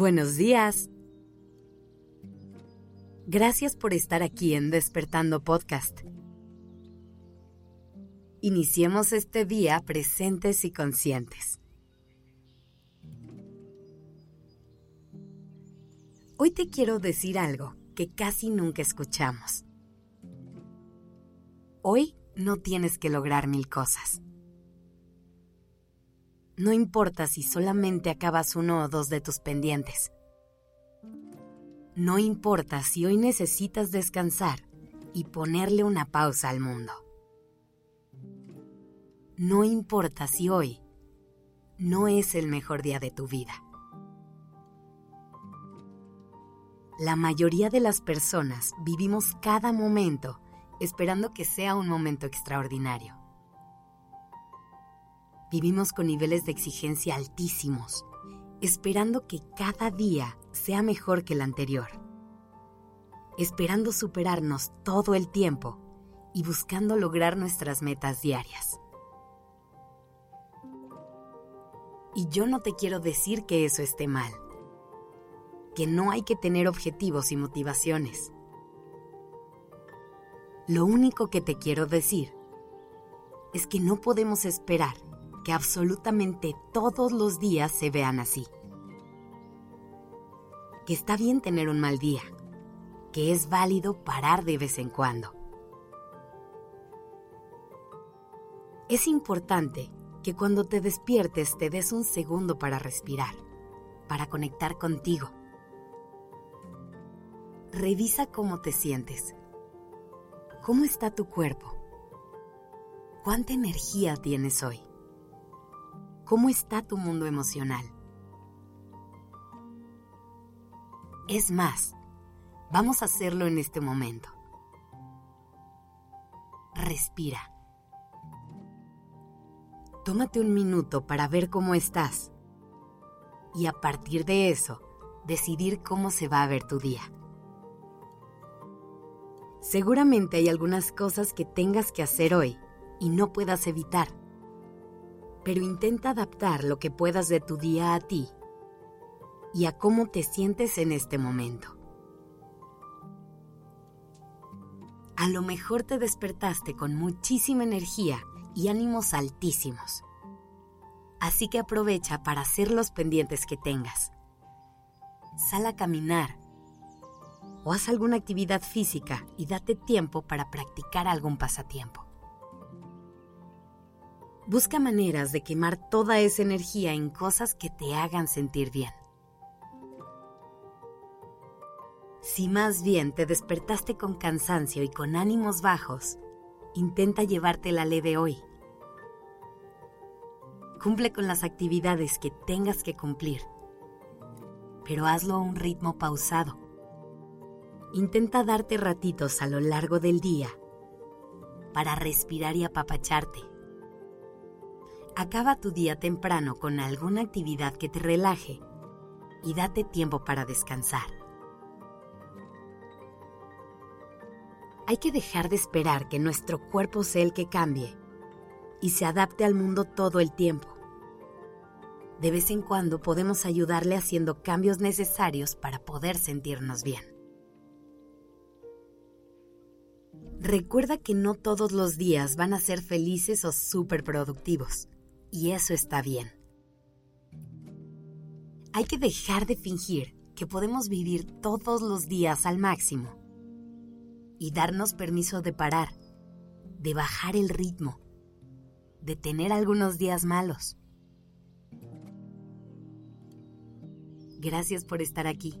Buenos días. Gracias por estar aquí en Despertando Podcast. Iniciemos este día presentes y conscientes. Hoy te quiero decir algo que casi nunca escuchamos. Hoy no tienes que lograr mil cosas. No importa si solamente acabas uno o dos de tus pendientes. No importa si hoy necesitas descansar y ponerle una pausa al mundo. No importa si hoy no es el mejor día de tu vida. La mayoría de las personas vivimos cada momento esperando que sea un momento extraordinario. Vivimos con niveles de exigencia altísimos, esperando que cada día sea mejor que el anterior, esperando superarnos todo el tiempo y buscando lograr nuestras metas diarias. Y yo no te quiero decir que eso esté mal, que no hay que tener objetivos y motivaciones. Lo único que te quiero decir es que no podemos esperar que absolutamente todos los días se vean así. Que está bien tener un mal día, que es válido parar de vez en cuando. Es importante que cuando te despiertes te des un segundo para respirar, para conectar contigo. Revisa cómo te sientes. ¿Cómo está tu cuerpo? ¿Cuánta energía tienes hoy? ¿Cómo está tu mundo emocional? Es más, vamos a hacerlo en este momento. Respira. Tómate un minuto para ver cómo estás y a partir de eso decidir cómo se va a ver tu día. Seguramente hay algunas cosas que tengas que hacer hoy y no puedas evitar pero intenta adaptar lo que puedas de tu día a ti y a cómo te sientes en este momento. A lo mejor te despertaste con muchísima energía y ánimos altísimos. Así que aprovecha para hacer los pendientes que tengas. Sal a caminar o haz alguna actividad física y date tiempo para practicar algún pasatiempo. Busca maneras de quemar toda esa energía en cosas que te hagan sentir bien. Si más bien te despertaste con cansancio y con ánimos bajos, intenta llevarte la leve hoy. Cumple con las actividades que tengas que cumplir, pero hazlo a un ritmo pausado. Intenta darte ratitos a lo largo del día para respirar y apapacharte Acaba tu día temprano con alguna actividad que te relaje y date tiempo para descansar. Hay que dejar de esperar que nuestro cuerpo sea el que cambie y se adapte al mundo todo el tiempo. De vez en cuando podemos ayudarle haciendo cambios necesarios para poder sentirnos bien. Recuerda que no todos los días van a ser felices o súper productivos y eso está bien. Hay que dejar de fingir que podemos vivir todos los días al máximo y darnos permiso de parar, de bajar el ritmo, de tener algunos días malos. Gracias por estar aquí.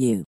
you.